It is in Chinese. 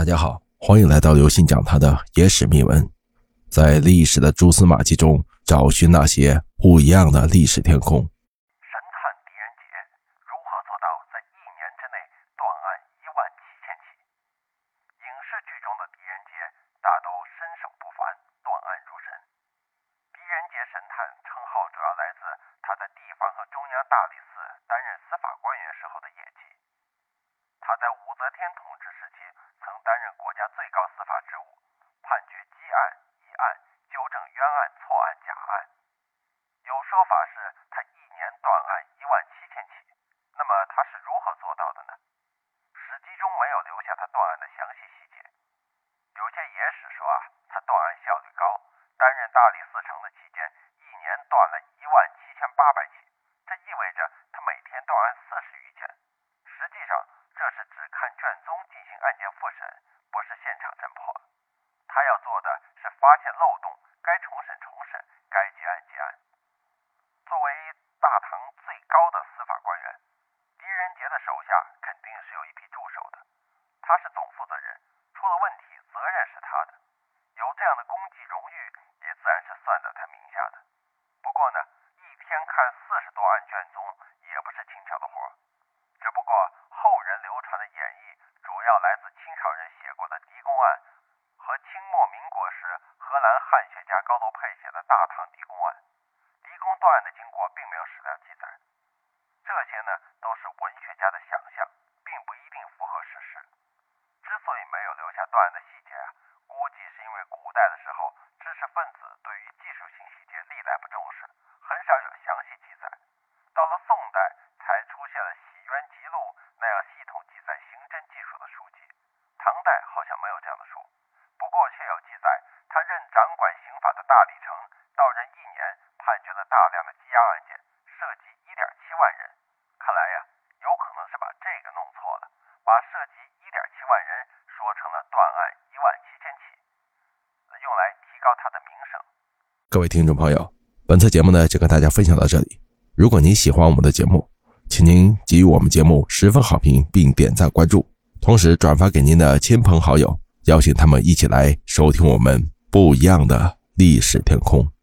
大家好，欢迎来到刘信讲他的野史秘闻，在历史的蛛丝马迹中找寻那些不一样的历史天空。神探狄仁杰如何做到在一年之内断案一万七千起？影视剧中的狄仁杰大都身手不凡，断案如神。狄仁杰神探称号主要来自他在地方和中央大理寺担任司法官员时候的业绩。他在武则天统治时期担任国家最高司法职务，判决积案、疑案，纠正冤案、错案、假案。有说法是他一年断案一万七千起，那么他是如何做到的呢？史记中没有留下他断案的详细细节。有些野史说啊，他断案效率高，担任大理寺丞的期间，一年断了一万七千八百起，这意味着他每天断案四十余件。实际上，这是只看卷宗进行案件复审，不是现场侦破。他要做的是发现漏洞，该重审重审，该结案结案。作为大唐最高的司法官员，狄仁杰的手下肯定是有一批助手的。他是总负责人，出了问题，责任是他的。有这样的功绩荣誉，也自然是算在他名下的。不过呢，一天看四十多案卷宗，也不是轻巧的活儿。只不过后人流传的演绎，主要来自清朝人写过的狄公案和清末民国时荷兰汉学家高罗佩写的《大唐狄公案》。狄公断案的经过并没有史料记载，这些呢都是文学家的想象，并不一定符合事实。之所以没有留下断案的细节啊，估计是因为古代的时候知识分子对于技术性细节历来不重视，很少有详细记载。到了宋代才出现了《洗冤集录》那样系统记载刑侦技术的书籍，唐代好像没有这样的书。不过却有记载，他任掌管刑法的大理城到任一年，判决了大量的羁押案件，涉及一点七万人。看来呀，有可能是把这个弄错了，把涉及一点七万人说成了断案一万七千起，用来提高他的名声。各位听众朋友，本次节目呢就跟大家分享到这里。如果您喜欢我们的节目，请您给予我们节目十分好评，并点赞关注，同时转发给您的亲朋好友，邀请他们一起来收听我们不一样的历史天空。